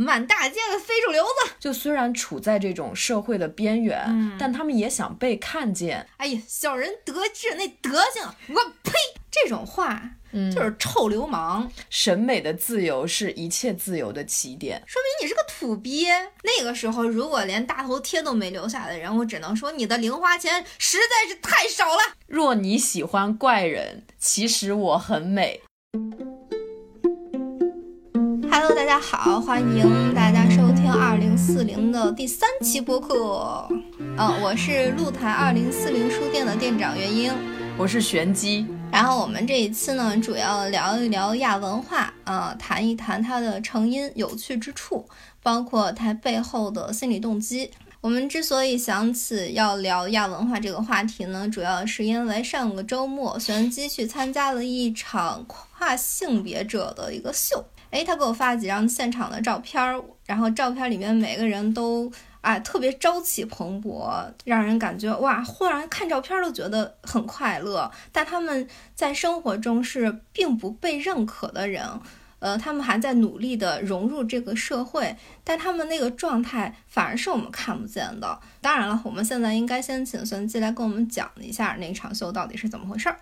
满大街的非主流子。就虽然处在这种社会的边缘，嗯但他们也想被看见。哎呀，小人得志那德行，我呸！这种话嗯，就是臭流氓，审美的自由是一切自由的起点。说明你是个土鳖。那个时候，如果连大头贴都没留下的人，我只能说你的零花钱实在是太少了。若你喜欢怪人，其实我很美。Hello，大家好，欢迎大家收听二零四零的第三期播客。嗯，我是露台二零四零书店的店长袁英。我是玄机，然后我们这一期呢，主要聊一聊亚文化，啊、谈一谈它的成因、有趣之处，包括它背后的心理动机。我们之所以想起要聊亚文化这个话题呢，主要是因为上个周末玄机去参加了一场跨性别者的一个秀。诶，他给我发了几张现场的照片儿，然后照片里面每个人都啊特别朝气蓬勃，让人感觉哇，忽然看照片都觉得很快乐。但他们在生活中是并不被认可的人，呃，他们还在努力的融入这个社会，但他们那个状态反而是我们看不见的。当然了，我们现在应该先请孙记来跟我们讲一下那场秀到底是怎么回事儿。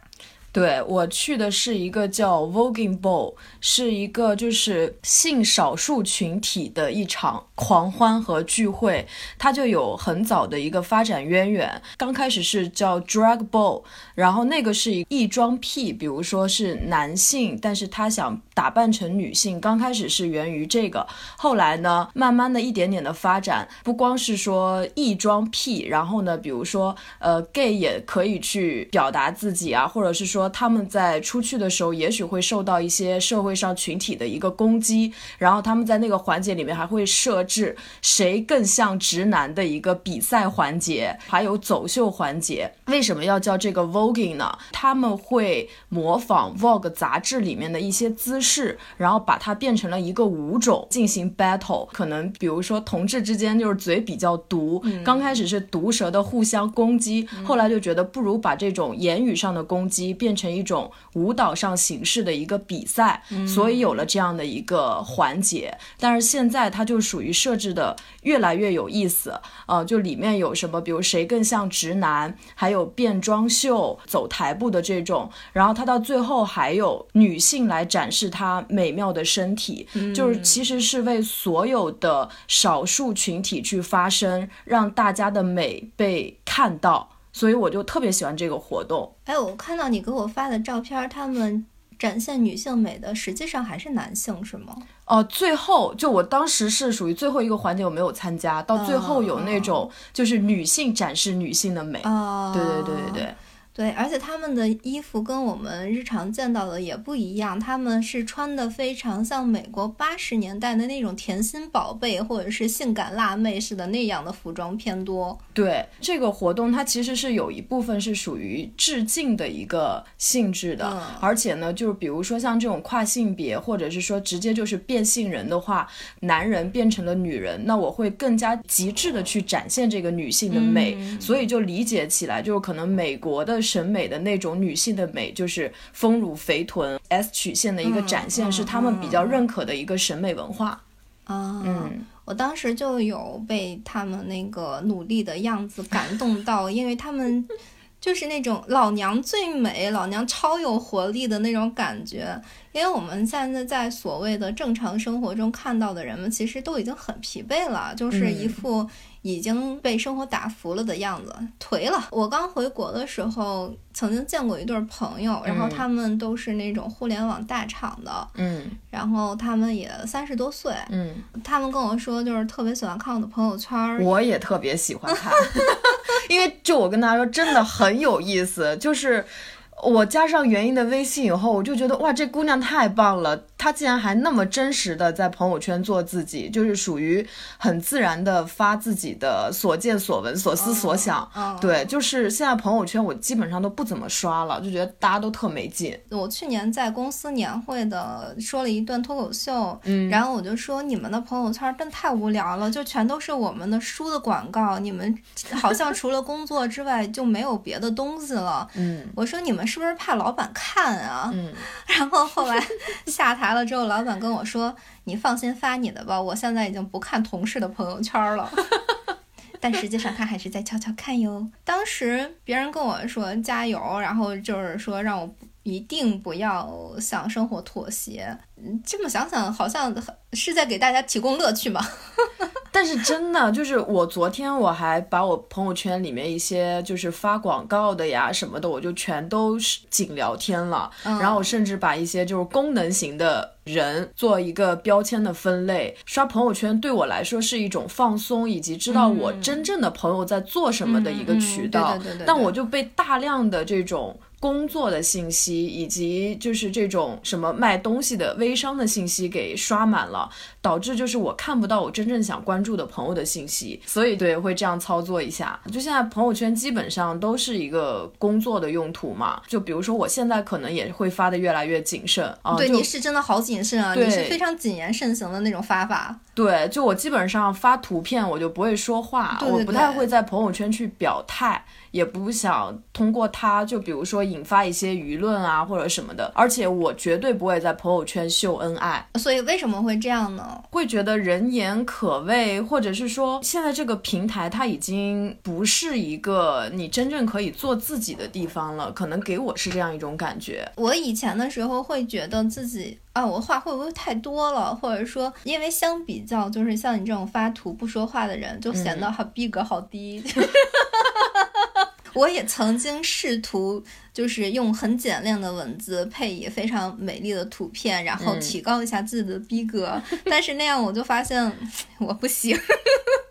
对我去的是一个叫 Voguing Ball，是一个就是性少数群体的一场狂欢和聚会，它就有很早的一个发展渊源。刚开始是叫 Drag Ball，然后那个是一异装癖，比如说是男性，但是他想打扮成女性，刚开始是源于这个，后来呢，慢慢的一点点的发展，不光是说异装癖，然后呢，比如说呃 gay 也可以去表达自己啊，或者是说他们在出去的时候，也许会受到一些社会上群体的一个攻击，然后他们在那个环节里面还会设置谁更像直男的一个比赛环节，还有走秀环节。为什么要叫这个 voguing 呢？他们会模仿 Vogue 杂志里面的一些姿势，然后把它变成了一个舞种进行 battle。可能比如说同志之间就是嘴比较毒，刚开始是毒舌的互相攻击，后来就觉得不如把这种言语上的攻击变成一种舞蹈上形式的一个比赛，所以有了这样的一个环节。但是现在它就属于设置的越来越有意思，呃，就里面有什么，比如谁更像直男，还有变装秀、走台步的这种，然后它到最后还有女性来展示她美妙的身体，就是其实是为所有的少数群体去发声，让大家的美被看到。所以我就特别喜欢这个活动。哎，我看到你给我发的照片，他们展现女性美的实际上还是男性，是吗？哦，最后就我当时是属于最后一个环节，我没有参加，到最后有那种就是女性展示女性的美。哦，对对对对对。对，而且他们的衣服跟我们日常见到的也不一样，他们是穿的非常像美国八十年代的那种甜心宝贝或者是性感辣妹似的那样的服装偏多。对这个活动，它其实是有一部分是属于致敬的一个性质的，嗯而且呢，就是比如说像这种跨性别，或者是说直接就是变性人的话，男人变成了女人，那我会更加极致的去展现这个女性的美，嗯所以就理解起来，就是可能美国的审美的那种女性的美，就是丰乳肥臀 S 曲线的一个展现，嗯是他们比较认可的一个审美文化。啊，嗯，我当时就有被他们那个努力的样子感动到，因为他们 就是那种老娘最美、老娘超有活力的那种感觉。因为我们现在在所谓的正常生活中看到的人们，其实都已经很疲惫了，就是一副已经被生活打服了的样子，颓了。我刚回国的时候，曾经见过一对朋友，然后嗯他们都是那种互联网大厂的，嗯然后他们也三十多岁，嗯，他们跟我说，就是特别喜欢看我的朋友圈儿。我也特别喜欢看，因为就我跟大家说，真的很有意思。就是我加上元英的微信以后，我就觉得哇，这姑娘太棒了，她竟然还那么真实的在朋友圈做自己，就是属于很自然的发自己的所见所闻、所思所想。嗯，对，就是现在朋友圈我基本上都不怎么刷了，就觉得大家都特没劲。我去年在公司年会的说了一段脱口秀，嗯然后我就说你们的朋友圈真太无聊了，就全都是我们的书的广告，你们好像除了工作之外就没有别的东西了。嗯我说你们是不是怕老板看啊？嗯，然后后来 下台来了之后，老板跟我说：“你放心发你的吧，我现在已经不看同事的朋友圈了。”但实际上他还是在悄悄看哟。当时别人跟我说加油，然后就是说让我一定不要向生活妥协。嗯，这么想想，好像是在给大家提供乐趣嘛。但是真的就是我昨天我还把我朋友圈里面一些就是发广告的呀什么的，我就全都是仅聊天了。然后我甚至把一些就是功能型的人做一个标签的分类。刷朋友圈对我来说是一种放松，以及知道我真正的朋友在做什么的一个渠道。对对对。但我就被大量的这种。工作的信息以及就是这种什么卖东西的微商的信息给刷满了，导致就是我看不到我真正想关注的朋友的信息，所以对会这样操作一下。就现在朋友圈基本上都是一个工作的用途嘛，就比如说我现在可能也会发的越来越谨慎啊。对，你是真的好谨慎啊，你是非常谨言慎行的那种发法。对，就我基本上发图片我就不会说话，我不太会在朋友圈去表态。也不想通过他，就比如说引发一些舆论啊，或者什么的。而且我绝对不会在朋友圈秀恩爱。所以为什么会这样呢？会觉得人言可畏，或者是说现在这个平台它已经不是一个你真正可以做自己的地方了。可能给我是这样一种感觉。我以前的时候会觉得自己啊，我话会不会太多了？或者说，因为相比较，就是像你这种发图不说话的人，就显得好逼格好低。我也曾经试图，就是用很简练的文字配以非常美丽的图片，然后提高一下自己的逼格。但是那样我就发现我不行。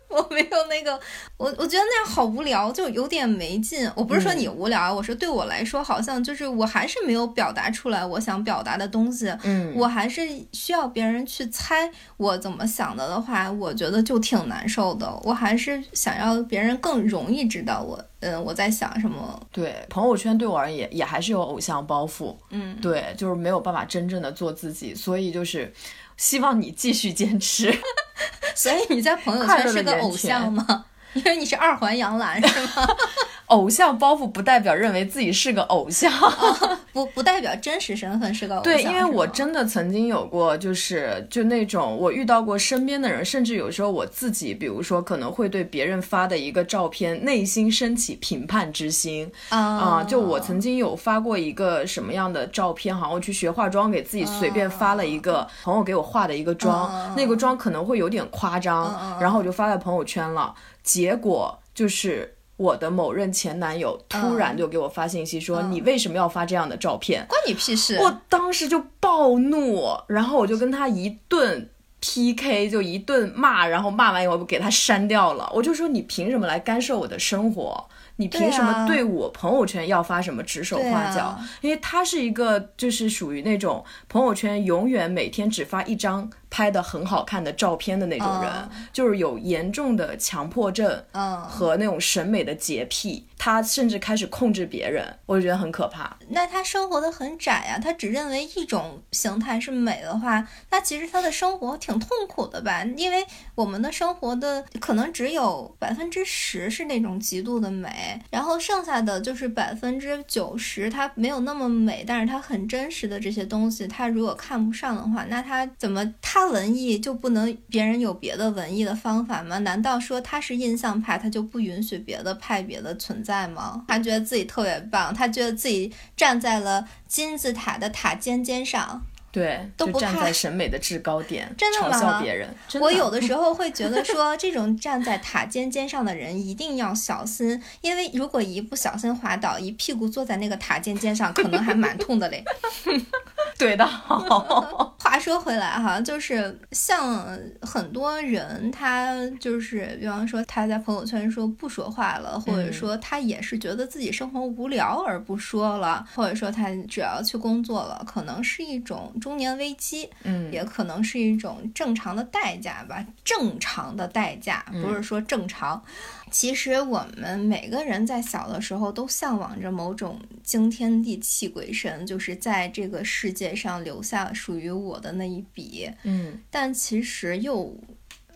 我没有那个，我我觉得那样好无聊，就有点没劲。我不是说你无聊，我说对我来说，好像就是我还是没有表达出来我想表达的东西。嗯，我还是需要别人去猜我怎么想的的话，我觉得就挺难受的。我还是想要别人更容易知道我，嗯，我在想什么。对，朋友圈对我而言也还是有偶像包袱。嗯，对，就是没有办法真正的做自己，所以就是希望你继续坚持。所以你在朋友圈是个偶像吗？因为你是二环杨澜是吗？偶像包袱不代表认为自己是个偶像，不不代表真实身份是个偶像。对，因为我真的曾经有过，就是就那种我遇到过身边的人，甚至有时候我自己，比如说可能会对别人发的一个照片，内心升起评判之心啊。就我曾经有发过一个什么样的照片，好像我去学化妆，给自己随便发了一个朋友给我化的一个妆，那个妆可能会有点夸张，然后我就发在朋友圈了，结果就是。我的某任前男友突然就给我发信息说：“你为什么要发这样的照片？关你屁事！”我当时就暴怒，然后我就跟他一顿 PK，就一顿骂，然后骂完以后给他删掉了。我就说：“你凭什么来干涉我的生活？你凭什么对我朋友圈要发什么指手画脚？因为他是一个就是属于那种朋友圈永远每天只发一张。”拍的很好看的照片的那种人，就是有严重的强迫症，嗯，和那种审美的洁癖，他甚至开始控制别人，我觉得很可怕。那他生活的很窄呀，他只认为一种形态是美的话，那其实他的生活挺痛苦的吧？因为我们的生活的可能只有百分之十是那种极度的美，然后剩下的就是百分之九十，它没有那么美，但是它很真实的这些东西，他如果看不上的话，那他怎么他？他文艺就不能别人有别的文艺的方法吗？难道说他是印象派，他就不允许别的派别的存在吗？他觉得自己特别棒，他觉得自己站在了金字塔的塔尖尖上。对，都不站在审美的制高点，真的吗？嘲笑别人。我有的时候会觉得说，这种站在塔尖尖上的人一定要小心，因为如果一不小心滑倒，一屁股坐在那个塔尖尖上，可能还蛮痛的嘞。怼的。话说回来哈，就是像很多人，他就是比方说他在朋友圈说不说话了，或者说他也是觉得自己生活无聊而不说了，或者说他只要去工作了，可能是一种。中年危机，嗯，也可能是一种正常的代价吧。正常的代价不是说正常。其实我们每个人在小的时候都向往着某种惊天地泣鬼神，就是在这个世界上留下属于我的那一笔。嗯，但其实又，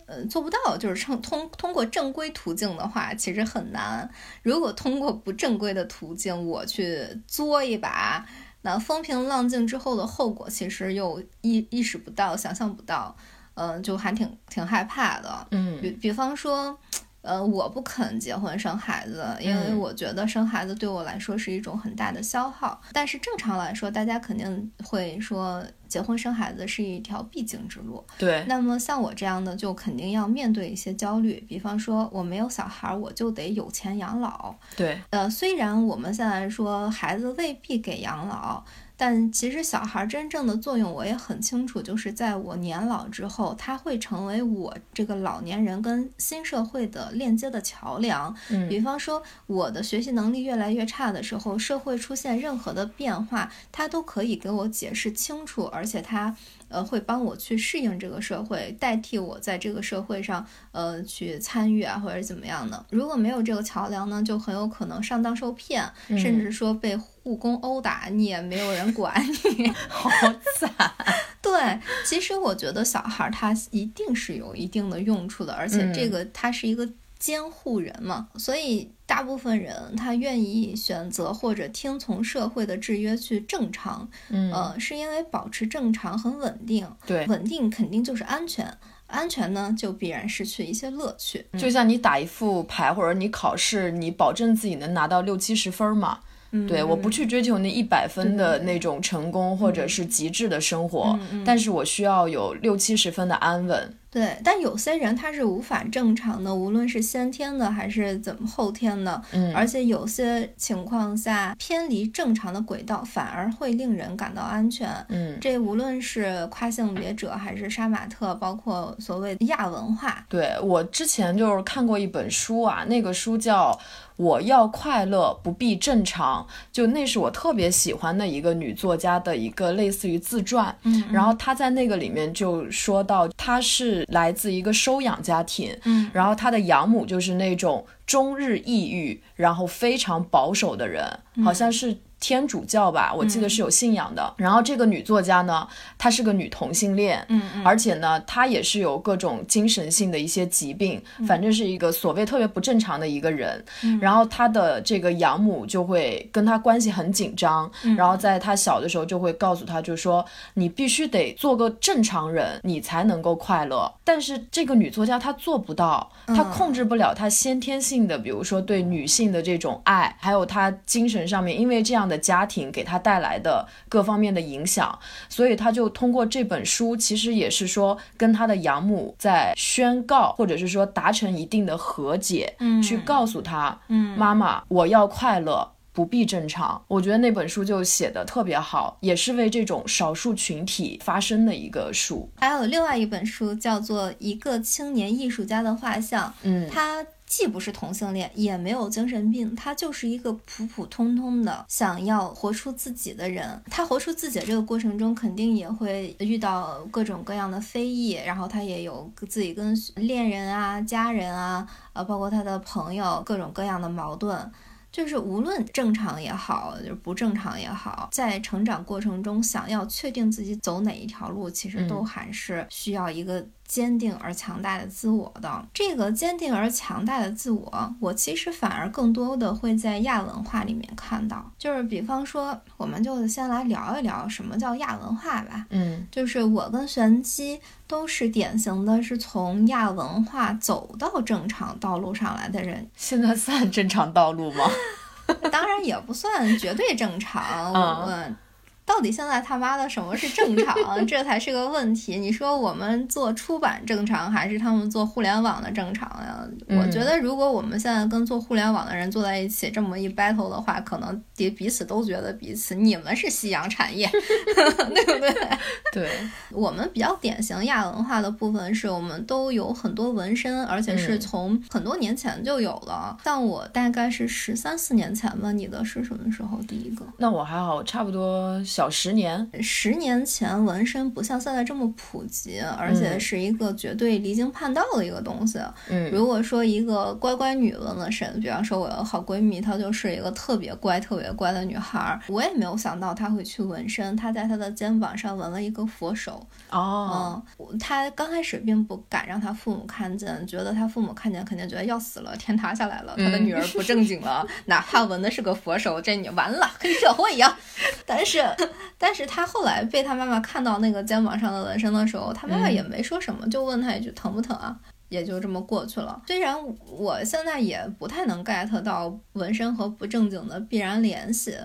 呃，做不到。就是通通通过正规途径的话，其实很难。如果通过不正规的途径，我去作一把。那风平浪静之后的后果，其实又意意识不到、想象不到，嗯，就还挺挺害怕的。嗯，比比方说。呃，我不肯结婚生孩子，因为我觉得生孩子对我来说是一种很大的消耗。但是正常来说，大家肯定会说结婚生孩子是一条必经之路。对。那么像我这样的，就肯定要面对一些焦虑。比方说，我没有小孩，我就得有钱养老。对。呃，虽然我们现在说孩子未必给养老。但其实小孩真正的作用我也很清楚，就是在我年老之后，他会成为我这个老年人跟新社会的链接的桥梁。嗯，比方说我的学习能力越来越差的时候，社会出现任何的变化，他都可以给我解释清楚，而且他。呃，会帮我去适应这个社会，代替我在这个社会上，呃，去参与啊，或者怎么样的。如果没有这个桥梁呢，就很有可能上当受骗，甚至说被护工殴打，你也没有人管你，好惨。对，其实我觉得小孩他一定是有一定的用处的，而且这个他是一个。监护人嘛，所以大部分人他愿意选择或者听从社会的制约去正常，嗯，呃，是因为保持正常很稳定，对，稳定肯定就是安全，安全呢就必然失去一些乐趣。就像你打一副牌或者你考试，你保证自己能拿到六七十分嘛。对，我不去追求那一百分的那种成功或者是极致的生活，但是我需要有六七十分的安稳。对，但有些人他是无法正常的，无论是先天的还是怎么后天的，嗯，而且有些情况下偏离正常的轨道，反而会令人感到安全，嗯，这无论是跨性别者还是杀马特，包括所谓的亚文化。对我之前就是看过一本书啊，那个书叫。我要快乐，不必正常。就那是我特别喜欢的一个女作家的一个类似于自传。嗯，然后她在那个里面就说到，她是来自一个收养家庭。嗯，然后他的养母就是那种中日抑郁，然后非常保守的人，好像是。天主教吧，我记得是有信仰的。然后这个女作家呢，她是个女同性恋，嗯嗯，而且呢，她也是有各种精神性的一些疾病，反正是一个所谓特别不正常的一个人。然后她的这个养母就会跟她关系很紧张，然后在她小的时候就会告诉她，就说你必须得做个正常人，你才能够快乐。但是这个女作家她做不到，她控制不了她先天性的，比如说对女性的这种爱，还有她精神上面，因为这样的。家庭给他带来的各方面的影响，所以他就通过这本书，其实也是说跟他的养母在宣告，或者是说达成一定的和解，嗯，去告诉他，嗯，妈妈，我要快乐，不必正常。我觉得那本书就写的特别好，也是为这种少数群体发声的一个书。还有另外一本书叫做《一个青年艺术家的画像》，嗯，他。既不是同性恋，也没有精神病，他就是一个普普通通的想要活出自己的人。他活出自己的这个过程中，肯定也会遇到各种各样的非议，然后他也有自己跟恋人啊、家人啊，呃，包括他的朋友各种各样的矛盾。就是无论正常也好，就是不正常也好，在成长过程中，想要确定自己走哪一条路，其实都还是需要一个。坚定而强大的自我的这个坚定而强大的自我，我其实反而更多的会在亚文化里面看到。就是比方说，我们就先来聊一聊什么叫亚文化吧。嗯，就是我跟玄机都是典型的是从亚文化走到正常道路上来的人。现在算正常道路吗？当然也不算绝对正常。嗯。到底现在他妈的什么是正常？这才是个问题。你说我们做出版正常，还是他们做互联网的正常呀？我觉得，如果我们现在跟做互联网的人坐在一起，这么一 battle 的话，可能彼彼此都觉得彼此你们是夕阳产业，对不对？对我们比较典型亚文化的部分是我们都有很多纹身，而且是从很多年前就有了。像我大概是十三四年前吧，你的是什么时候第一个？那我还好，差不多。小十年，十年前纹身不像现在这么普及，而且是一个绝对离经叛道的一个东西。嗯，如果说。一个乖乖女纹了身，比方说我有好闺蜜，她就是一个特别乖、特别乖的女孩，我也没有想到她会去纹身。她在她的肩膀上纹了一个佛手。哦，嗯，她刚开始并不敢让她父母看见，觉得她父母看见肯定觉得要死了，天塌下来了，她的女儿不正经了，哪怕纹的是个佛手，这你完了，黑社会呀。但是，但是他后来被他妈妈看到那个肩膀上的纹身的时候，他妈妈也没说什么，就问他一句疼不疼啊？也就这么过去了。虽然我现在也不太能 get 到纹身和不正经的必然联系，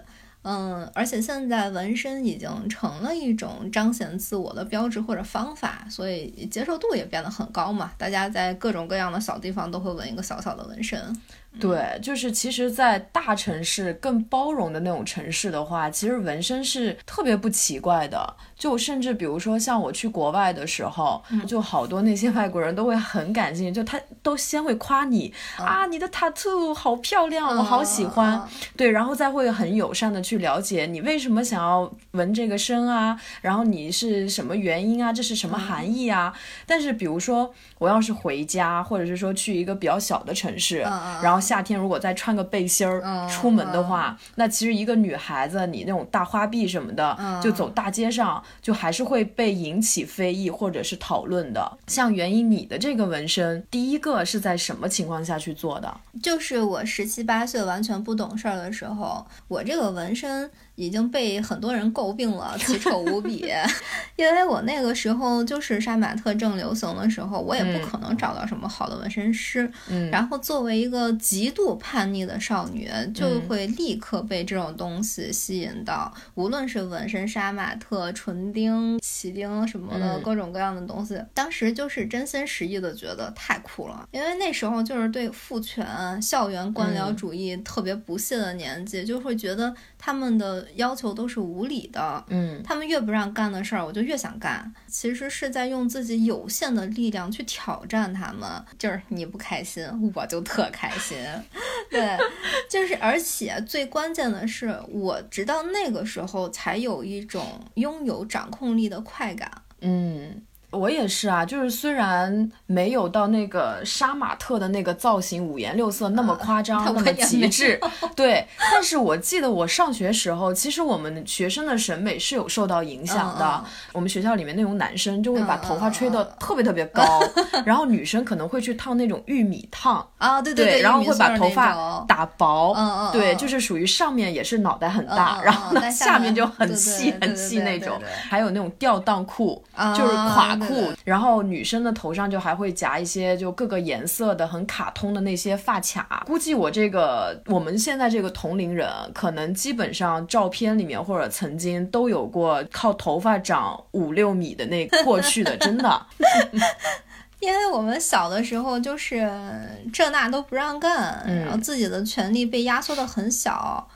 嗯，而且现在纹身已经成了一种彰显自我的标志或者方法，所以接受度也变得很高嘛。大家在各种各样的小地方都会纹一个小小的纹身。对，就是其实，在大城市更包容的那种城市的话，其实纹身是特别不奇怪的。就甚至比如说像我去国外的时候，就好多那些外国人都会很感兴趣，就他都先会夸你啊，你的 tattoo 好漂亮，我好喜欢。对，然后再会很友善的去了解你为什么想要纹这个身啊，然后你是什么原因啊，这是什么含义啊？但是比如说我要是回家，或者是说去一个比较小的城市，然后夏天如果再穿个背心儿出门的话，那其实一个女孩子你那种大花臂什么的，就走大街上。就还是会被引起非议或者是讨论的。像原因，你的这个纹身，第一个是在什么情况下去做的？就是我十七八岁完全不懂事儿的时候，我这个纹身。已经被很多人诟病了，奇丑无比。因为我那个时候就是杀马特正流行的时候，我也不可能找到什么好的纹身师。嗯，然后作为一个极度叛逆的少女，就会立刻被这种东西吸引到。无论是纹身、杀马特、唇钉、起钉什么的各种各样的东西，当时就是真心实意的觉得太酷了。因为那时候就是对父权、校园官僚主义特别不屑的年纪，就会觉得他们的。要求都是无理的，嗯，他们越不让干的事儿，我就越想干。其实是在用自己有限的力量去挑战他们，就是你不开心，我就特开心。对，就是而且最关键的是，我直到那个时候才有一种拥有掌控力的快感。嗯。我也是啊，就是虽然没有到那个杀马特的那个造型五颜六色那么夸张那么极致，对，但是我记得我上学时候，其实我们学生的审美是有受到影响的。我们学校里面那种男生就会把头发吹得特别特别高，然后女生可能会去烫那种玉米烫啊，对对对，然后会把头发打薄，嗯嗯，对，就是属于上面也是脑袋很大，然后呢下面就很细很细那种，还有那种吊裆裤，就是垮。裤，然后女生的头上就还会夹一些就各个颜色的很卡通的那些发卡。估计我这个我们现在这个同龄人，可能基本上照片里面或者曾经都有过靠头发长五六米的那过去的，真的。因为我们小的时候就是这那都不让干，然后自己的权利被压缩的很小。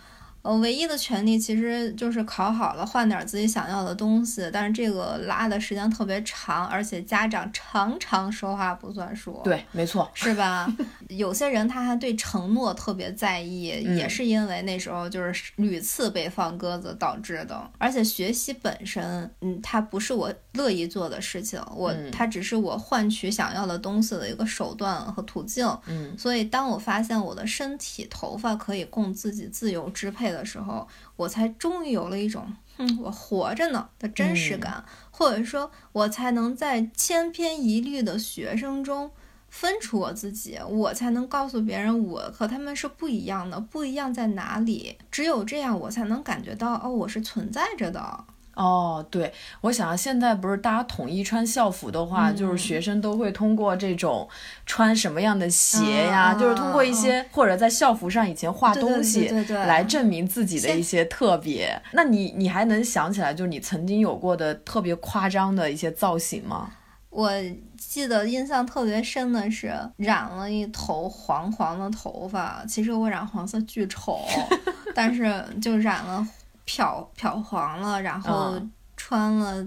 呃，唯一的权利其实就是考好了，换点自己想要的东西。但是这个拉的时间特别长，而且家长常常说话不算数。对，没错，是吧？有些人他还对承诺特别在意，也是因为那时候就是屡次被放鸽子导致的。而且学习本身，嗯，它不是我乐意做的事情，我它只是我换取想要的东西的一个手段和途径。嗯，所以当我发现我的身体头发可以供自己自由支配。的时候，我才终于有了一种“哼，我活着呢”的真实感，或者说，我才能在千篇一律的学生中分出我自己，我才能告诉别人我和他们是不一样的，不一样在哪里？只有这样，我才能感觉到哦，我是存在着的。哦，对，我想现在不是大家统一穿校服的话，就是学生都会通过这种穿什么样的鞋呀，就是通过一些或者在校服上以前画东西来证明自己的一些特别。那你你还能想起来，就是你曾经有过的特别夸张的一些造型吗？我记得印象特别深的是染了一头黄黄的头发，其实我染黄色巨丑，但是就染了。漂漂黄了，然后穿了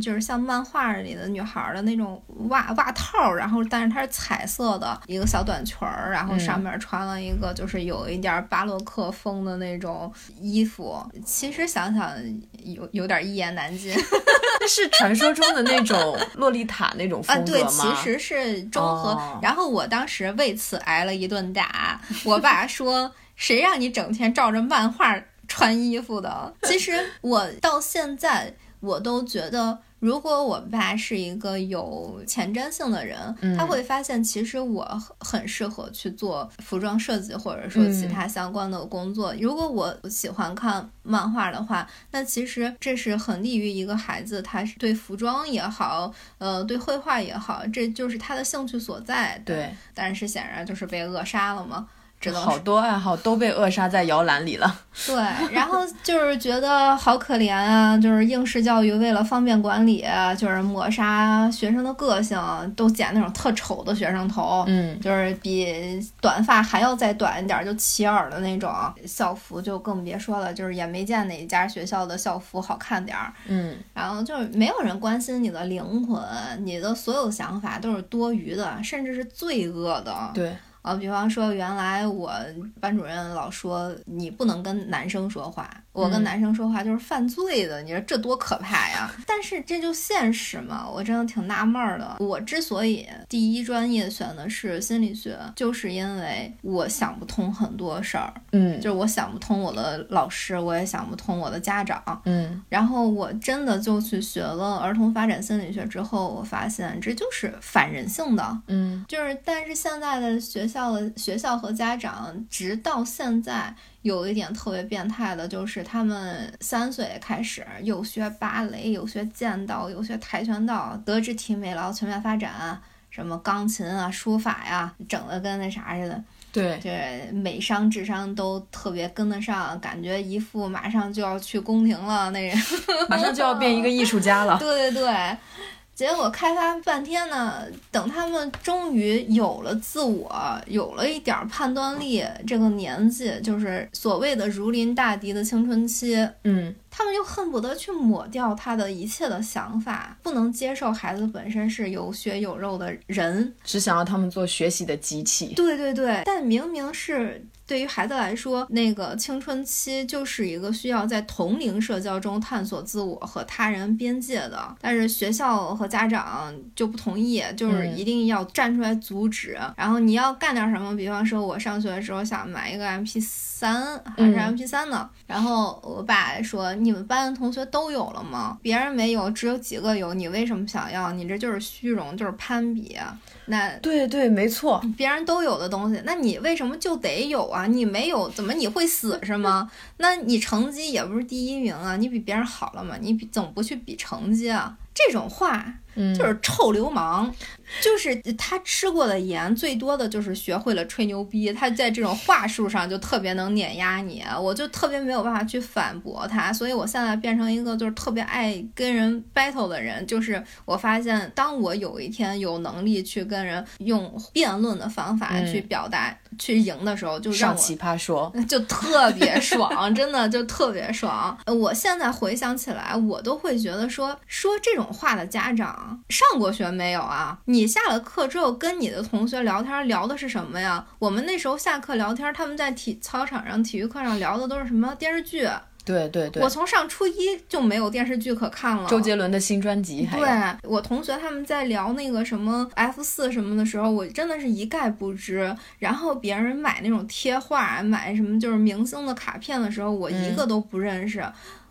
就是像漫画里的女孩的那种袜袜套，然后但是它是彩色的一个小短裙儿，然后上面穿了一个就是有一点巴洛克风的那种衣服。其实想想有有点一言难尽。那是传说中的那种洛丽塔那种风格吗？对，其实是中和。然后我当时为此挨了一顿打，我爸说：“谁让你整天照着漫画穿衣服的？”其实我到现在我都觉得。如果我爸是一个有前瞻性的人，他会发现其实我很适合去做服装设计，或者说其他相关的工作。如果我喜欢看漫画的话，那其实这是很利于一个孩子，他是对服装也好，呃，对绘画也好，这就是他的兴趣所在。对，但是显然就是被扼杀了嘛。好多爱好都被扼杀在摇篮里了。对，然后就是觉得好可怜啊！就是应试教育为了方便管理，就是抹杀学生的个性，都剪那种特丑的学生头，嗯，就是比短发还要再短一点就齐耳的那种。校服就更别说了，就是也没见哪一家学校的校服好看点儿，嗯。然后就是没有人关心你的灵魂，你的所有想法都是多余的，甚至是罪恶的。对。啊，比方说，原来我班主任老说你不能跟男生说话。我跟男生说话就是犯罪的，你说这多可怕呀！但是这就现实嘛，我真的挺纳闷的。我之所以第一专业选的是心理学，就是因为我想不通很多事儿，嗯，就是我想不通我的老师，我也想不通我的家长，嗯，然后我真的就去学了儿童发展心理学之后，我发现这就是反人性的，嗯，就是但是现在的学校的学校和家长，直到现在。有一点特别变态的，就是他们三岁开始又学芭蕾，又学剑道，又学跆拳道，德智体美劳全面发展，什么钢琴啊、书法呀，整的跟那啥似的。对，对，美商智商都特别跟得上，感觉一副马上就要去宫廷了那人，马上就要变一个艺术家了。对对对。结果开发半天呢，等他们终于有了自我，有了一点判断力，这个年纪就是所谓的如临大敌的青春期，嗯，他们就恨不得去抹掉他的一切的想法，不能接受孩子本身是有血有肉的人，只想要他们做学习的机器。对对对，但明明是。对于孩子来说，那个青春期就是一个需要在同龄社交中探索自我和他人边界的，但是学校和家长就不同意，就是一定要站出来阻止。然后你要干点什么，比方说，我上学的时候想买一个 MP 三还是 MP 三呢，然后我爸说：“你们班的同学都有了吗？别人没有，只有几个有，你为什么想要？你这就是虚荣，就是攀比。”那对对，没错，别人都有的东西，那你为什么就得有啊？你没有，怎么你会死是吗？那你成绩也不是第一名啊，你比别人好了嘛？你比怎么不去比成绩啊？这种话。就是臭流氓，就是他吃过的盐最多的就是学会了吹牛逼，他在这种话术上就特别能碾压你，我就特别没有办法去反驳他，所以我现在变成一个就是特别爱跟人 battle 的人，就是我发现当我有一天有能力去跟人用辩论的方法去表达去赢的时候，就让我奇葩说 就特别爽，真的就特别爽。我现在回想起来，我都会觉得说说这种话的家长。上过学没有啊？你下了课之后跟你的同学聊天聊的是什么呀？我们那时候下课聊天，他们在体操场上、体育课上聊的都是什么电视剧？对对对，我从上初一就没有电视剧可看了。周杰伦的新专辑，对我同学他们在聊那个什么 F 四什么的时候，我真的是一概不知。然后别人买那种贴画，买什么就是明星的卡片的时候，我一个都不认识。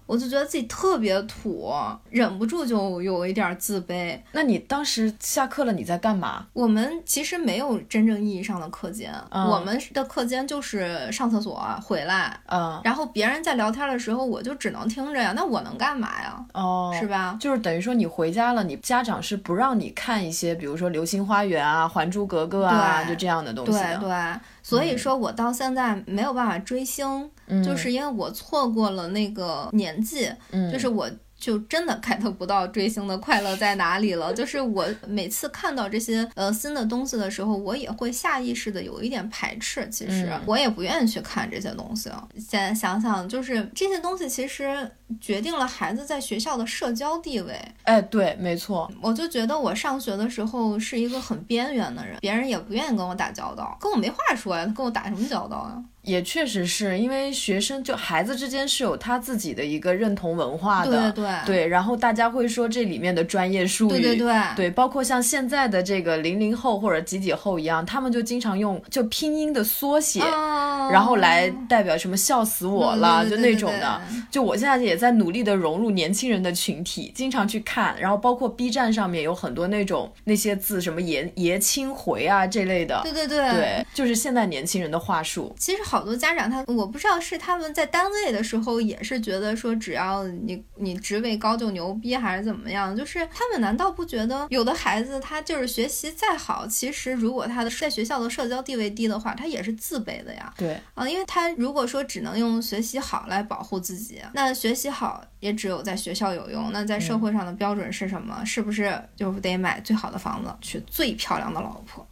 我就觉得自己特别土，忍不住就有一点自卑。那你当时下课了，你在干嘛？我们其实没有真正意义上的课间，我们的课间就是上厕所回来，嗯，然后别人在聊天的时候，我就只能听着呀。那我能干嘛呀？哦，是吧？就是等于说你回家了，你家长是不让你看一些，比如说《流星花园》啊，《还珠格格》啊，就这样的东西。对对。所以说，我到现在没有办法追星，就是因为我错过了那个年纪，就是我。就真的 get 不到追星的快乐在哪里了。就是我每次看到这些呃新的东西的时候，我也会下意识的有一点排斥。其实我也不愿意去看这些东西。现在想想，就是这些东西其实决定了孩子在学校的社交地位。哎，对，没错。我就觉得我上学的时候是一个很边缘的人，别人也不愿意跟我打交道，跟我没话说呀，跟我打什么交道呀？也确实是因为学生就孩子之间是有他自己的一个认同文化的，对对对，然后大家会说这里面的专业术语，对对对。对，包括像现在的这个零零后或者几几后一样，他们就经常用就拼音的缩写，哦。然后来代表什么笑死我了，就那种的。就我现在也在努力的融入年轻人的群体，经常去看，然后包括 B 站上面有很多那种那些字，什么爷爷青回啊这类的，对对对。对，就是现在年轻人的话术。其实好多家长他，我不知道是他们在单位的时候也是觉得说，只要你你职位高就牛逼，还是怎么样？就是他们难道不觉得有的孩子他就是学习再好，其实如果他的在学校的社交地位低的话，他也是自卑的呀。对，啊，因为他如果说只能用学习好来保护自己，那学习好也只有在学校有用。那在社会上的标准是什么？是不是就得买最好的房子，娶最漂亮的老婆，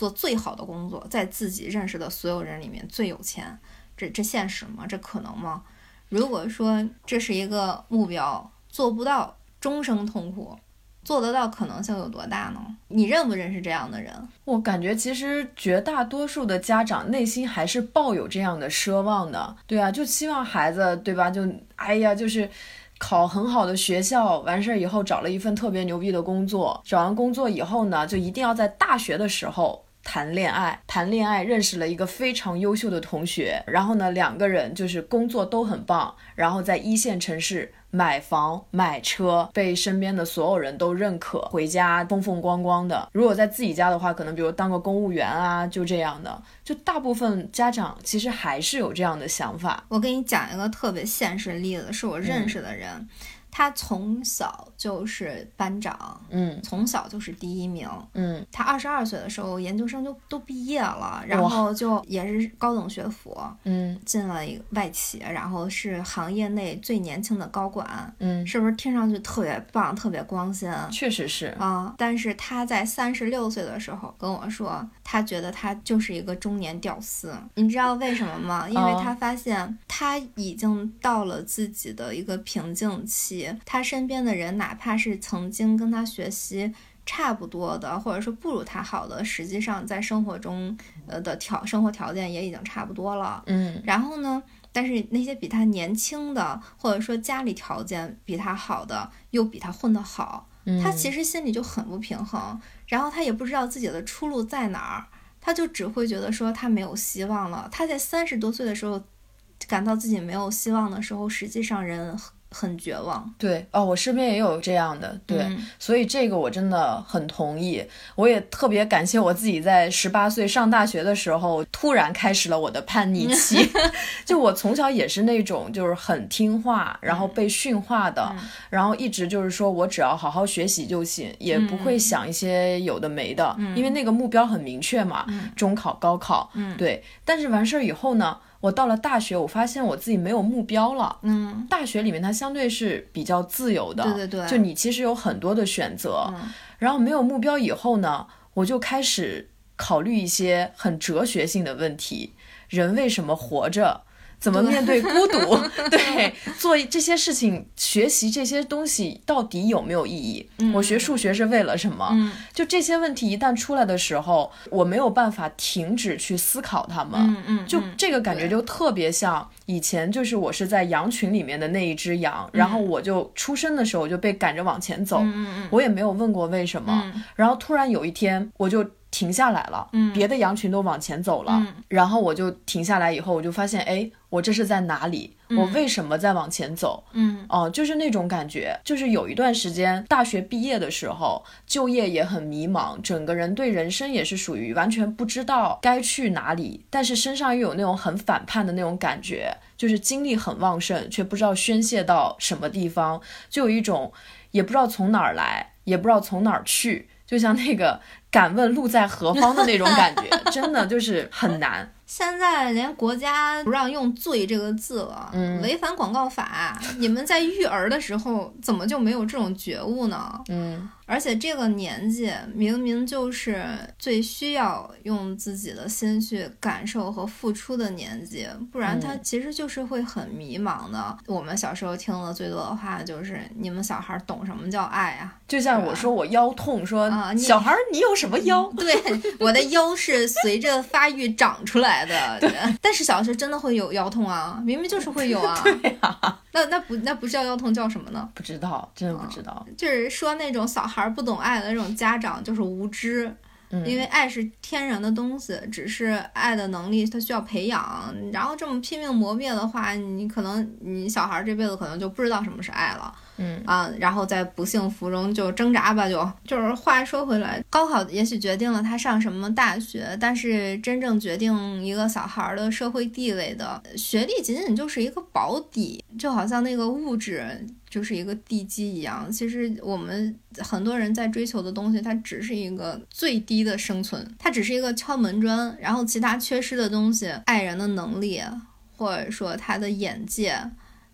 做最好的工作，在自己认识的所有人里面最有钱？这这现实吗？这可能吗？如果说这是一个目标，做不到，终生痛苦。做得到可能性有多大呢？你认不认识这样的人？我感觉其实绝大多数的家长内心还是抱有这样的奢望的，对啊，就希望孩子，对吧？就哎呀，就是考很好的学校，完事儿以后找了一份特别牛逼的工作，找完工作以后呢，就一定要在大学的时候。谈恋爱，谈恋爱认识了一个非常优秀的同学，然后呢，两个人就是工作都很棒，然后在一线城市买房买车，被身边的所有人都认可，回家风风光光的。如果在自己家的话，可能比如当个公务员啊，就这样的。就大部分家长其实还是有这样的想法。我给你讲一个特别现实的例子，是我认识的人，他从小就是班长，嗯从小就是第一名。嗯他二十二岁的时候，研究生就都毕业了，然后就也是高等学府，嗯进了一个外企，然后是行业内最年轻的高管，嗯，是不是听上去特别棒、特别光鲜？确实是。啊！但是他在三十六岁的时候跟我说，他觉得他就是一个中年屌丝。你知道为什么吗？因为哦他发现他已经到了自己的一个瓶颈期，他身边的人哪怕是曾经跟他学习。差不多的，或者说不如他好的，实际上在生活中，呃的条生活条件也已经差不多了。嗯然后呢，但是那些比他年轻的，或者说家里条件比他好的，又比他混得好，嗯，他其实心里就很不平衡，然后他也不知道自己的出路在哪儿，他就只会觉得说他没有希望了。他在三十多岁的时候感到自己没有希望的时候，实际上人很很绝望。对哦，我身边也有这样的，对，嗯所以这个我真的很同意。我也特别感谢我自己在十八岁上大学的时候，突然开始了我的叛逆期。就我从小也是那种就是很听话，然后被驯化的，嗯然后一直就是说我只要好好学习就行，也不会想一些有的没的，因为那个目标很明确嘛，中考、高考，嗯对。但是完事儿以后呢？我到了大学，我发现我自己没有目标了。嗯，大学里面它相对是比较自由的，对对对就你其实有很多的选择。嗯然后没有目标以后呢，我就开始考虑一些很哲学性的问题：人为什么活着？怎么面对孤独？对，做这些事情，学习这些东西到底有没有意义？我学数学是为了什么？嗯就这些问题一旦出来的时候，我没有办法停止去思考它们。嗯嗯，就嗯这个感觉就特别像以前，就是我是在羊群里面的那一只羊，然后我就出生的时候我就被赶着往前走，我也没有问过为什么，嗯然后突然有一天我就停下来了，嗯别的羊群都往前走了，嗯然后我就停下来以后，我就发现，哎，我这是在哪里？我为什么在往前走？嗯哦、就是那种感觉，就是有一段时间，大学毕业的时候，就业也很迷茫，整个人对人生也是属于完全不知道该去哪里，但是身上又有那种很反叛的那种感觉，就是精力很旺盛，却不知道宣泄到什么地方，就有一种也不知道从哪儿来，也不知道从哪儿去，就像那个敢问路在何方的那种感觉，真的就是很难。现在连国家不让用“罪”这个字了，嗯违反广告法。你们在育儿的时候怎么就没有这种觉悟呢？嗯而且这个年纪明明就是最需要用自己的心去感受和付出的年纪，不然他嗯其实就是会很迷茫的。我们小时候听的最多的话就是：“你们小孩懂什么叫爱啊就像我说我腰痛，说啊小孩儿你有什么腰？对，我的腰是随着发育长出来的。对，但是小时候真的会有腰痛啊，明明就是会有啊。对啊，那那不那不叫腰痛，叫什么呢？不知道，真的不知道。就是说那种小孩不懂爱的那种家长就是无知。因为爱是天然的东西，只是爱的能力它需要培养。然后这么拼命磨灭的话，你可能你小孩这辈子可能就不知道什么是爱了。嗯啊，然后在不幸福中就挣扎吧，就就是话说回来，高考也许决定了他上什么大学，但是真正决定一个小孩的社会地位的学历，仅仅就是一个保底，就好像那个物质。就是一个地基一样，其实我们很多人在追求的东西，它只是一个最低的生存，它只是一个敲门砖，然后其他缺失的东西，爱人的能力，或者说他的眼界。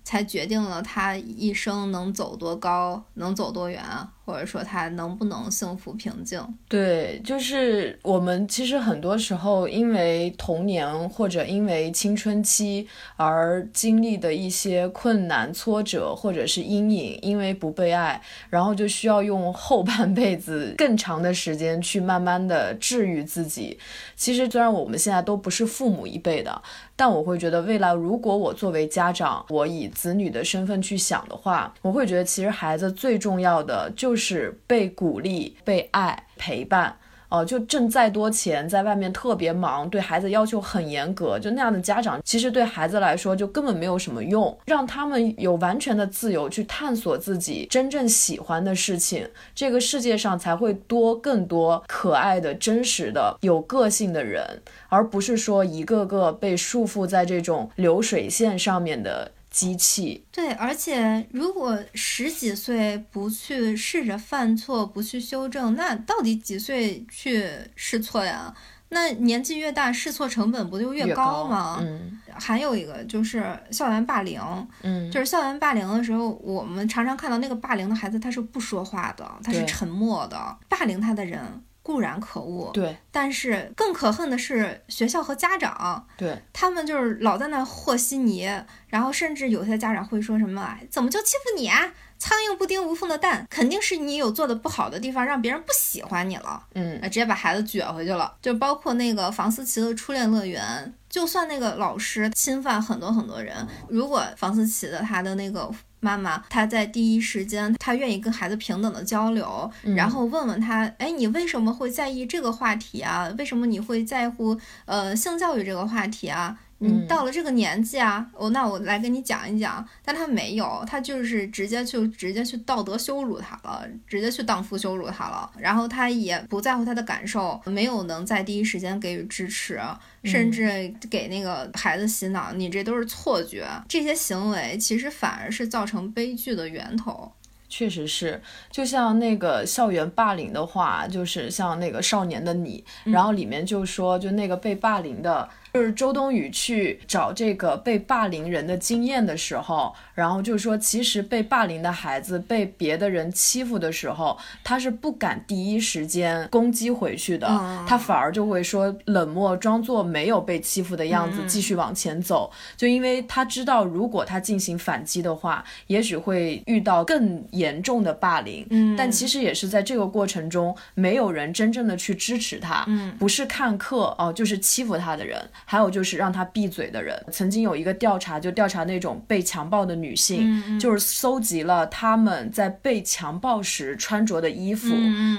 才决定了他一生能走多高，能走多远啊，或者说他能不能幸福平静。对，就是我们其实很多时候因为童年或者因为青春期而经历的一些困难、挫折或者是阴影，因为不被爱，然后就需要用后半辈子更长的时间去慢慢的治愈自己。其实虽然我们现在都不是父母一辈的。但我会觉得，未来如果我作为家长，我以子女的身份去想的话，我会觉得其实孩子最重要的就是被鼓励、被爱、陪伴。哦，就挣再多钱，在外面特别忙，对孩子要求很严格，就那样的家长，其实对孩子来说就根本没有什么用。让他们有完全的自由去探索自己真正喜欢的事情，这个世界上才会多更多可爱的、真实的、有个性的人，而不是说一个个被束缚在这种流水线上面的。机器对，而且如果十几岁不去试着犯错，不去修正，那到底几岁去试错呀？那年纪越大，试错成本不就越高吗？嗯，还有一个就是校园霸凌，嗯，就是校园霸凌的时候，我们常常看到那个霸凌的孩子，他是不说话的，他是沉默的，霸凌他的人。固然可恶，对，但是更可恨的是学校和家长，对他们就是老在那和稀泥，然后甚至有些家长会说什么，怎么就欺负你啊？苍蝇不叮无缝的蛋，肯定是你有做的不好的地方，让别人不喜欢你了，嗯，直接把孩子撅回去了。就包括那个房思琪的初恋乐园，就算那个老师侵犯很多很多人，如果房思琪的他的那个。妈妈，她在第一时间，她愿意跟孩子平等的交流，然后问问他，哎，你为什么会在意这个话题啊？为什么你会在乎呃性教育这个话题啊？你到了这个年纪啊，我那我来跟你讲一讲，但他没有，他就是直接就直接去道德羞辱他了，直接去荡妇羞辱他了，然后他也不在乎他的感受，没有能在第一时间给予支持，甚至给那个孩子洗脑，你这都是错觉，这些行为其实反而是造成悲剧的源头。确实是，就像那个校园霸凌的话，就是像那个少年的你，然后里面就说，就那个被霸凌的。就是周冬雨去找这个被霸凌人的经验的时候，然后就是说，其实被霸凌的孩子被别的人欺负的时候，他是不敢第一时间攻击回去的，他反而就会说冷漠，装作没有被欺负的样子，继续往前走。就因为他知道，如果他进行反击的话，也许会遇到更严重的霸凌。嗯，但其实也是在这个过程中，没有人真正的去支持他，嗯，不是看客哦，就是欺负他的人。还有就是让他闭嘴的人，曾经有一个调查，就调查那种被强暴的女性，就是搜集了他们在被强暴时穿着的衣服。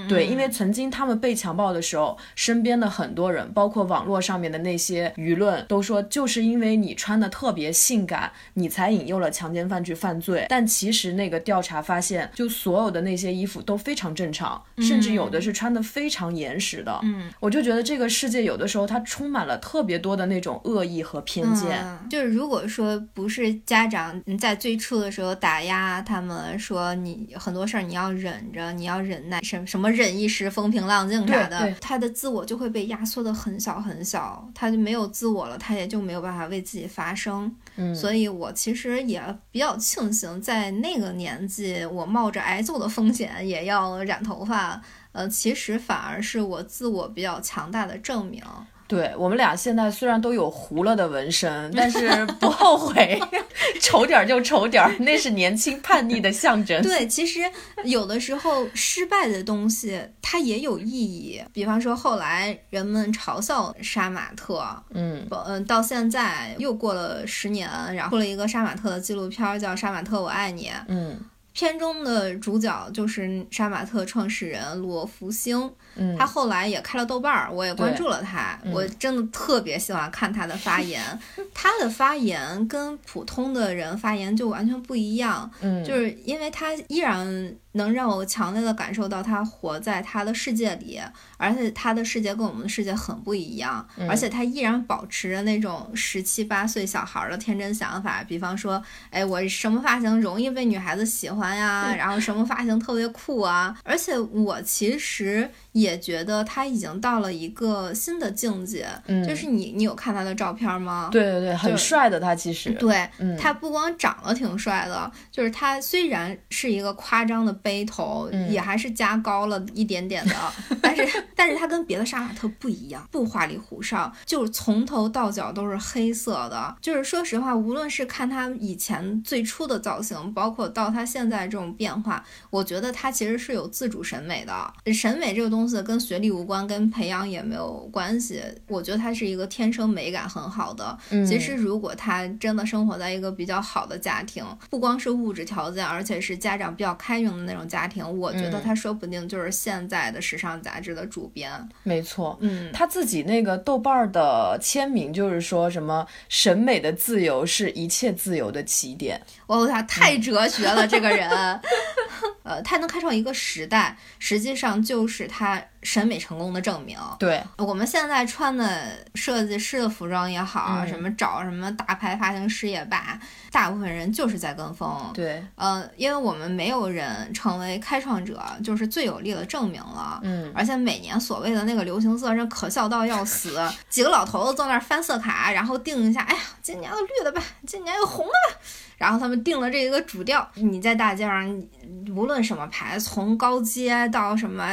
对，因为曾经他们被强暴的时候，身边的很多人，包括网络上面的那些舆论，都说就是因为你穿的特别性感，你才引诱了强奸犯去犯罪。但其实那个调查发现，就所有的那些衣服都非常正常，甚至有的是穿的非常严实的。嗯，我就觉得这个世界有的时候它充满了特别多。的那种恶意和偏见，就是如果说不是家长在最初的时候打压他们，说你很多事儿你要忍着，你要忍耐，什什么忍一时风平浪静啥的，他的自我就会被压缩的很小很小，他就没有自我了，他也就没有办法为自己发声。嗯，所以我其实也比较庆幸，在那个年纪，我冒着挨揍的风险也要染头发，呃，其实反而是我自我比较强大的证明。对我们俩现在虽然都有糊了的纹身，但是不后悔，丑点儿就丑点儿，那是年轻叛逆的象征。对，其实有的时候失败的东西它也有意义，比方说后来人们嘲笑杀马特，嗯嗯，到现在又过了十年，然后出了一个杀马特的纪录片，叫《杀马特我爱你》。嗯片中的主角就是杀马特创始人罗福星，嗯，他后来也开了豆瓣儿，我也关注了他，嗯。我真的特别喜欢看他的发言，他的发言跟普通的人发言就完全不一样，嗯。就是因为他依然能让我强烈的感受到他活在他的世界里，而且他的世界跟我们的世界很不一样，嗯。而且他依然保持着那种十七八岁小孩儿的天真想法，比方说，哎，我什么发型容易被女孩子喜欢呀，然后什么发型特别酷啊，而且我其实也觉得他已经到了一个新的境界，嗯就是你你有看他的照片吗？对对对，很帅的他其实。对，嗯他不光长得挺帅的，就是他虽然是一个夸张的背头，嗯也还是加高了一点点的，但是 但是他跟别的杀马特不一样，不花里胡哨，就是从头到脚都是黑色的。就是说实话，无论是看他以前最初的造型，包括到他现在这种变化，我觉得他其实是有自主审美的。审美这个东西跟学历无关，跟培养也没有关系。我觉得他是一个天生美感很好的。嗯其实，如果他真的生活在一个比较好的家庭，不光是物质条件，而且是家长比较开明的那种家庭，我觉得嗯他说不定就是现在的时尚杂志的主编。没错。嗯，他自己那个豆瓣儿的签名就是说什么审美的自由是一切自由的起点。我操，太哲学了，这个人。呃，他能开创一个时代，实际上就是他审美成功的证明。对，我们现在穿的设计师的服装也好，嗯什么找什么大牌发型师也罢，大部分人就是在跟风。对，呃，因为我们没有人成为开创者，就是最有力的证明了。嗯，而且每年所谓的那个流行色，真可笑到要死。几个老头子坐那儿翻色卡，然后定一下，哎呀，今年个绿的吧，今年又红的吧。然后他们定了这一个主调，你在大街上，无论什么牌，从高街到什么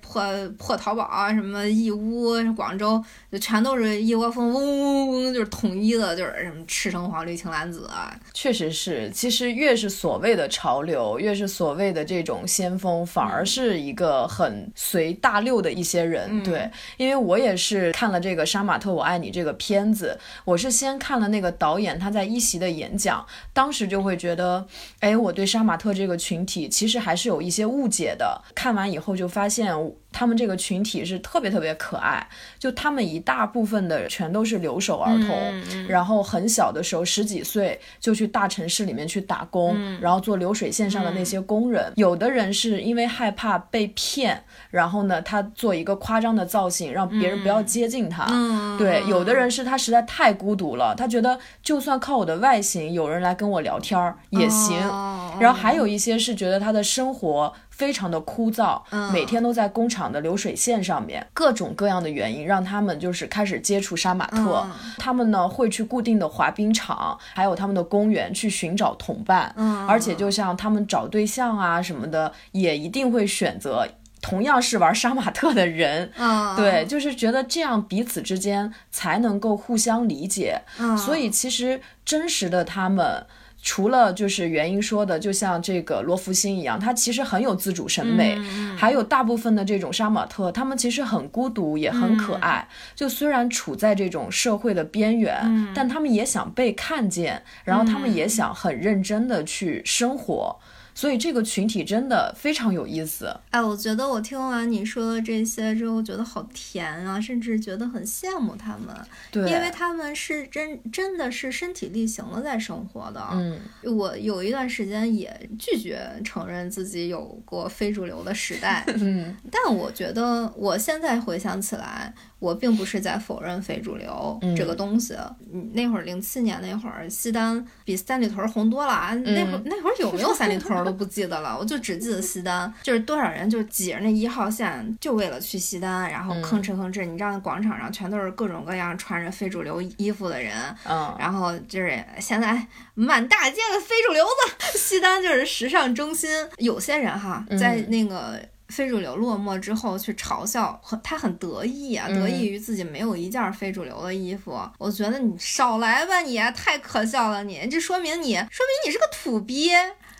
破破淘宝啊，什么义乌、广州，就全都是一窝蜂，嗡嗡嗡，就是统一的，就是什么赤橙黄绿青蓝紫。啊确实是。其实越是所谓的潮流，越是所谓的这种先锋，反而是一个很随大流的一些人。嗯对，因为我也是看了这个《杀马特我爱你》这个片子，我是先看了那个导演他在一席的演讲，当时就会觉得，哎，我对杀马特这个群体其实还是有一些误解的。看完以后就发现。他们这个群体是特别特别可爱，就他们一大部分的全都是留守儿童，然后很小的时候十几岁就去大城市里面去打工，嗯然后做流水线上的那些工人。有的人是因为害怕被骗，然后呢，他做一个夸张的造型，让别人不要接近他。嗯，对，有的人是他实在太孤独了，他觉得就算靠我的外形，有人来跟我聊天儿也行。哦然后还有一些是觉得他的生活非常的枯燥，嗯每天都在工厂的流水线上面，各种各样的原因让他们就是开始接触杀马特。嗯他们呢会去固定的滑冰场，还有他们的公园去寻找同伴，嗯而且就像他们找对象啊什么的，也一定会选择。同样是玩杀马特的人，嗯，对，就是觉得这样彼此之间才能够互相理解。嗯，所以其实真实的他们，除了就是原因说的，就像这个罗福星一样，他其实很有自主审美，嗯还有大部分的这种杀马特，他们其实很孤独，也很可爱。就虽然处在这种社会的边缘，但他们也想被看见，然后他们也想很认真的去生活。所以这个群体真的非常有意思。哎，我觉得我听完你说的这些之后，觉得好甜啊，甚至觉得很羡慕他们，对，因为他们是真真的是身体力行的在生活的。嗯，我有一段时间也拒绝承认自己有过非主流的时代，嗯，但我觉得我现在回想起来，我并不是在否认非主流嗯这个东西。嗯，那会儿零七年那会儿，西单比三里屯红多了啊。那会儿那会儿有没有三里屯儿都不记得了，我就只记得西单，就是多少人就挤着那一号线，就为了去西单，然后吭哧吭哧，你知道广场上全都是各种各样穿着非主流衣服的人，嗯，然后就是现在满大街的非主流子，西单就是时尚中心。有些人哈，在那个非主流落寞之后去嘲笑，很他很得意啊，得意于自己没有一件非主流的衣服。我觉得你少来吧，你太可笑了，你这说明你说明你是个土鳖。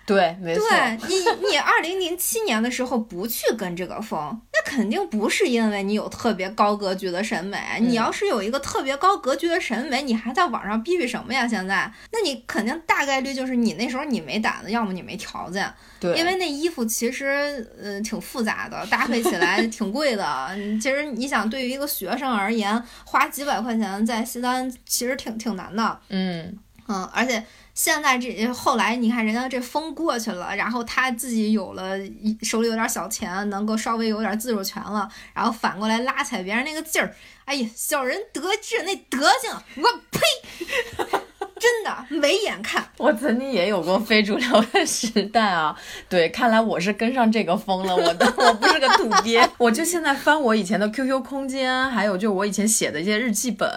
对，没错。对你，你二零零七年的时候不去跟这个风，那肯定不是因为你有特别高格局的审美。你要是有一个特别高格局的审美，你还在网上逼逼什么呀？现在，那你肯定大概率就是你那时候你没胆子，要么你没条件。对，因为那衣服其实呃挺复杂的，搭配起来 挺贵的。其实你想，对于一个学生而言，花几百块钱在西单其实挺挺难的。嗯嗯，而且。现在这后来你看人家这风过去了，然后他自己有了手里有点小钱，能够稍微有点自主权了，然后反过来拉踩别人那个劲儿，哎呀，小人得志那德行，我呸！真的没眼看，我曾经也有过非主流的时代啊。对，看来我是跟上这个风了。我的我不是个土鳖，我就现在翻我以前的 QQ 空间，还有就我以前写的一些日记本，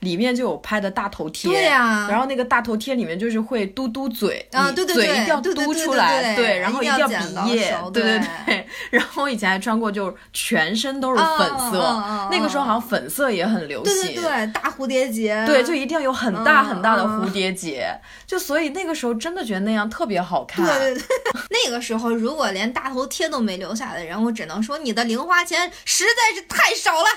里面就有拍的大头贴。对呀。然后那个大头贴里面就是会嘟嘟嘴，啊，对对对，嘴一定要嘟出来，对，然后一定要比耶，对对对。然后我以前还穿过，就全身都是粉色，那个时候好像粉色也很流行。对对对，大蝴蝶结。对，就一定要有很大很大的蝴。蝴蝶结，就所以那个时候真的觉得那样特别好看。对对对，那个时候如果连大头贴都没留下的人，我只能说你的零花钱实在是太少了，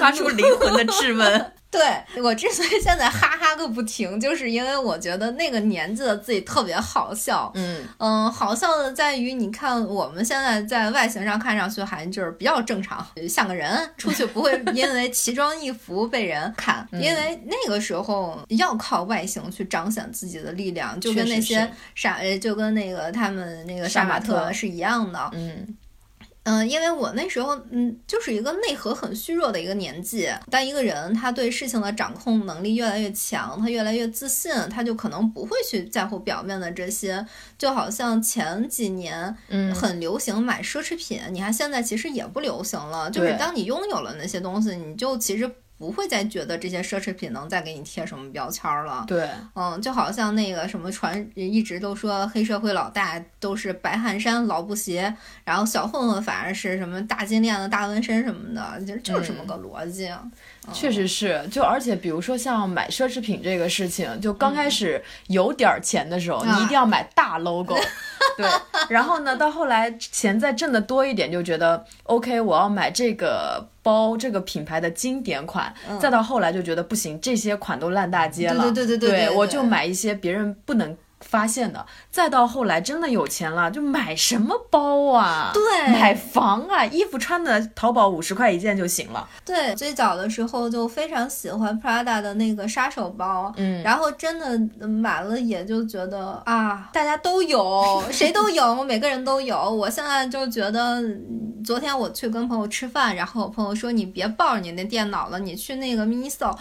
发出灵魂的质问。对我之所以现在哈哈个不停，就是因为我觉得那个年纪的自己特别好笑。嗯嗯，好笑的在于，你看我们现在在外形上看上去还就是比较正常，像个人，出去不会 因为奇装异服被人看。因为那个时候要靠外形去彰显自己的力量，就跟那些傻，就跟那个他们那个杀马特是一样的。嗯。嗯，因为我那时候，嗯，就是一个内核很虚弱的一个年纪。当一个人他对事情的掌控能力越来越强，他越来越自信，他就可能不会去在乎表面的这些。就好像前几年，嗯，很流行买奢侈品，你看现在其实也不流行了。就是当你拥有了那些东西，你就其实。不会再觉得这些奢侈品能再给你贴什么标签了。对，嗯，就好像那个什么传，一直都说黑社会老大都是白汗衫、老布鞋，然后小混混反而是什么大金链子、大纹身什么的，就就是这么个逻辑。确实是，就而且比如说像买奢侈品这个事情，就刚开始有点钱的时候，你一定要买大 logo，对，然后呢，到后来钱再挣的多一点，就觉得 OK，我要买这个包，这个品牌的经典款，再到后来就觉得不行，这些款都烂大街了，对对对对对，我就买一些别人不能。发现的，再到后来真的有钱了，就买什么包啊？对，买房啊，衣服穿的淘宝五十块一件就行了。对，最早的时候就非常喜欢 Prada 的那个杀手包，嗯，然后真的买了也就觉得啊，大家都有，谁都有，每个人都有。我现在就觉得，昨天我去跟朋友吃饭，然后我朋友说你别抱着你那电脑了，你去那个 Miniso，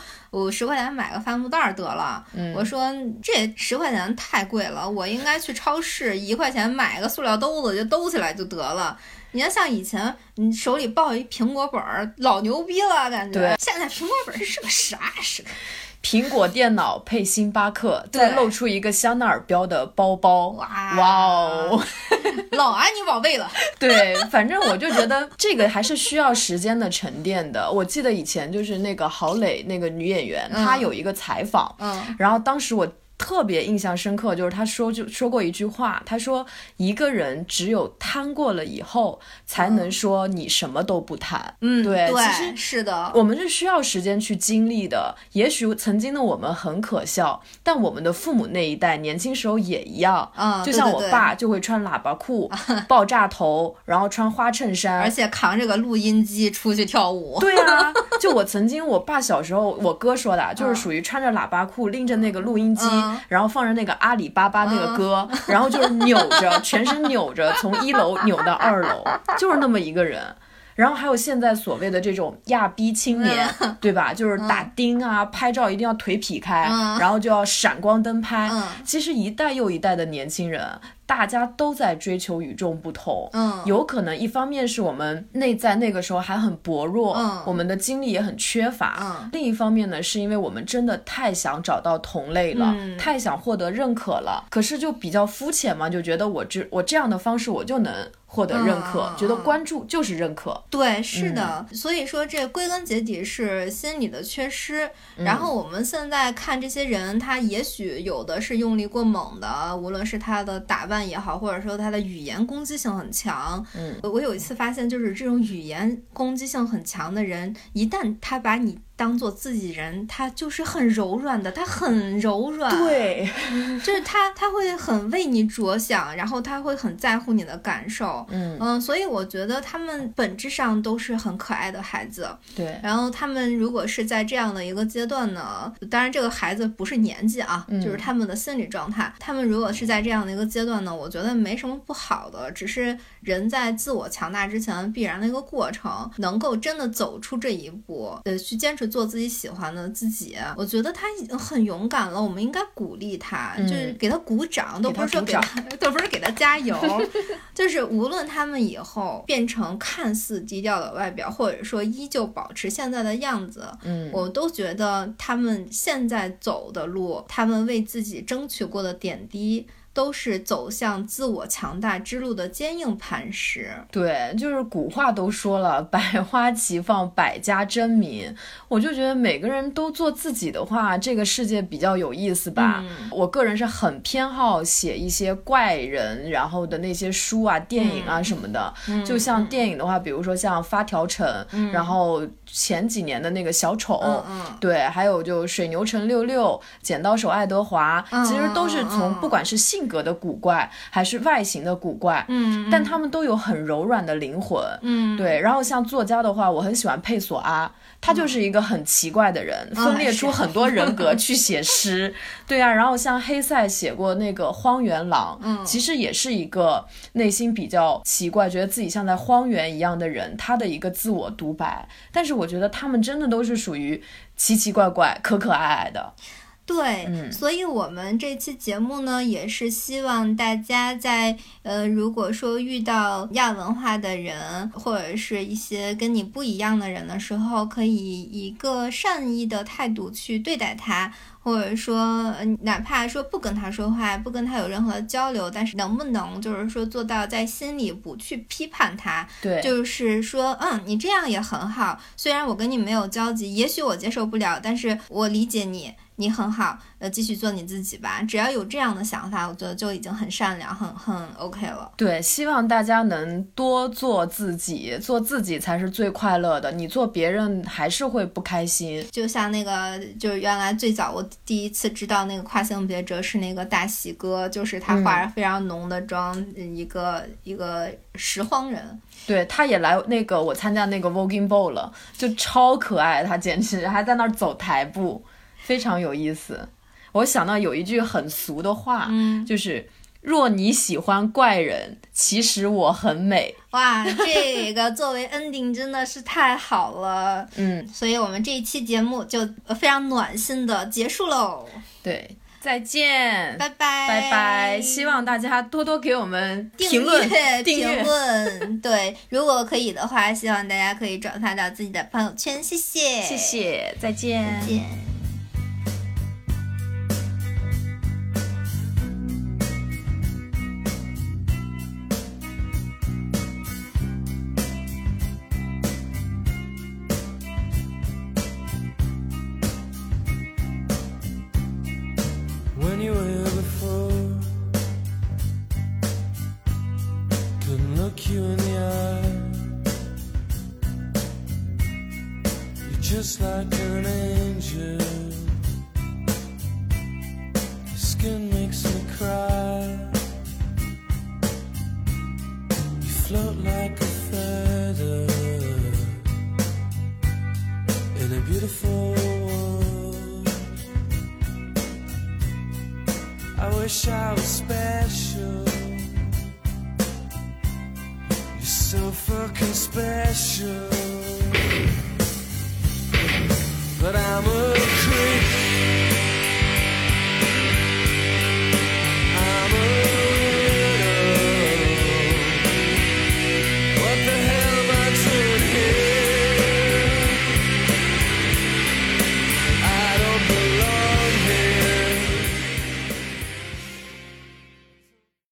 五十块钱买个帆布袋得了。我说这十块钱太。贵了，我应该去超市一块钱买个塑料兜子就兜起来就得了。你要像以前，你手里抱一苹果本儿，老牛逼了，感觉。现在苹果本是个啥？是个苹果电脑配星巴克，再露出一个香奈儿标的包包。哇哇哦！老安妮宝贝了。对，反正我就觉得这个还是需要时间的沉淀的。我记得以前就是那个郝蕾那个女演员，她有一个采访，嗯，然后当时我。特别印象深刻，就是他说就说过一句话，他说一个人只有贪过了以后，才能说你什么都不贪。嗯，对，其实是的，我们是需要时间去经历的。也许曾经的我们很可笑，但我们的父母那一代年轻时候也一样。嗯，就像我爸就会穿喇叭裤、爆炸头，然后穿花衬衫，而且扛着个录音机出去跳舞。对啊，就我曾经我爸小时候，我哥说的，就是属于穿着喇叭裤，拎着那个录音机。然后放着那个阿里巴巴那个歌，然后就是扭着，全身扭着，从一楼扭到二楼，就是那么一个人。然后还有现在所谓的这种亚逼青年，对吧？就是打钉啊，拍照一定要腿劈开，然后就要闪光灯拍。其实一代又一代的年轻人。大家都在追求与众不同。嗯，有可能一方面是我们内在那个时候还很薄弱，嗯我们的精力也很缺乏。嗯另一方面呢，是因为我们真的太想找到同类了，嗯太想获得认可了。可是就比较肤浅嘛，就觉得我这我这样的方式我就能获得认可，觉得关注就是认可。对，是的，嗯所以说这归根结底是心理的缺失。嗯然后我们现在看这些人，他也许有的是用力过猛的，无论是他的打扮也好，或者说他的语言攻击性很强。嗯，我有一次发现，就是这种语言攻击性很强的人，一旦他把你当做自己人，他就是很柔软的，他很柔软。。对，就是他他会很为你着想，然后他会很在乎你的感受。嗯，嗯，所以我觉得他们本质上都是很可爱的孩子。对，然后他们如果是在这样的一个阶段呢，当然这个孩子不是年纪啊，嗯就是他们的心理状态。他们如果是在这样的一个阶段呢，我觉得没什么不好的，只是人在自我强大之前必然的一个过程。能够真的走出这一步，呃，去坚持做自己喜欢的自己，我觉得他已经很勇敢了。我们应该鼓励他，嗯就是给他鼓掌，都不是说给他 都不是给他加油。就是无论他们以后变成看似低调的外表，或者说依旧保持现在的样子，嗯，我都觉得他们现在走的路，他们为自己争取过的点滴，都是走向自我强大之路的坚硬磐石。对，就是古话都说了“百花齐放，百家争鸣”，我就觉得每个人都做自己的话，这个世界比较有意思吧。嗯我个人是很偏好写一些怪人，然后的那些书啊、电影啊什么的。就像电影的话，比如说像《发条城》然后前几年的那个小丑，嗯嗯。对，还有就水牛城六六、剪刀手爱德华，嗯其实都是从不管是性格的古怪，还是外形的古怪，嗯。但他们都有很柔软的灵魂。嗯，对，然后像作家的话，我很喜欢佩索阿，他就是一个很奇怪的人，嗯分裂出很多人格去写诗。对啊，然后像黑塞写过那个《荒原狼》，嗯其实也是一个内心比较奇怪，觉得自己像在荒原一样的人，他的一个自我独白。但是我觉得他们真的都是属于奇奇怪怪、可可爱爱的。对，嗯所以我们这期节目呢，也是希望大家在呃，如果说遇到亚文化的人，或者是一些跟你不一样的人的时候，可以以一个善意的态度去对待他。或者说，呃哪怕说不跟他说话，不跟他有任何的交流，但是能不能就是说做到在心里不去批判他，对，就是说，嗯，你这样也很好。虽然我跟你没有交集，也许我接受不了，但是我理解你，你很好，呃，继续做你自己吧。只要有这样的想法，我觉得就已经很善良，很很 OK 了。对，希望大家能多做自己，做自己才是最快乐的。你做别人还是会不开心。就像那个，就是原来最早我第一次知道那个跨性别者是那个大喜哥，就是他化着非常浓的妆，一个一个拾荒人。对，他也来那个我参加那个 Voguing Ball 了，就超可爱，他简直还在那儿走台步，非常有意思。我想到有一句很俗的话，嗯，就是若你喜欢怪人，其实我很美。哇，这个作为 ending 真的是太好了。嗯，所以我们这一期节目就呃非常暖心的结束喽，对，再见，拜拜，拜拜。希望大家多多给我们订阅评。论，对，如果可以的话，希望大家可以转发到自己的朋友圈，谢谢，谢，谢，再见。再见。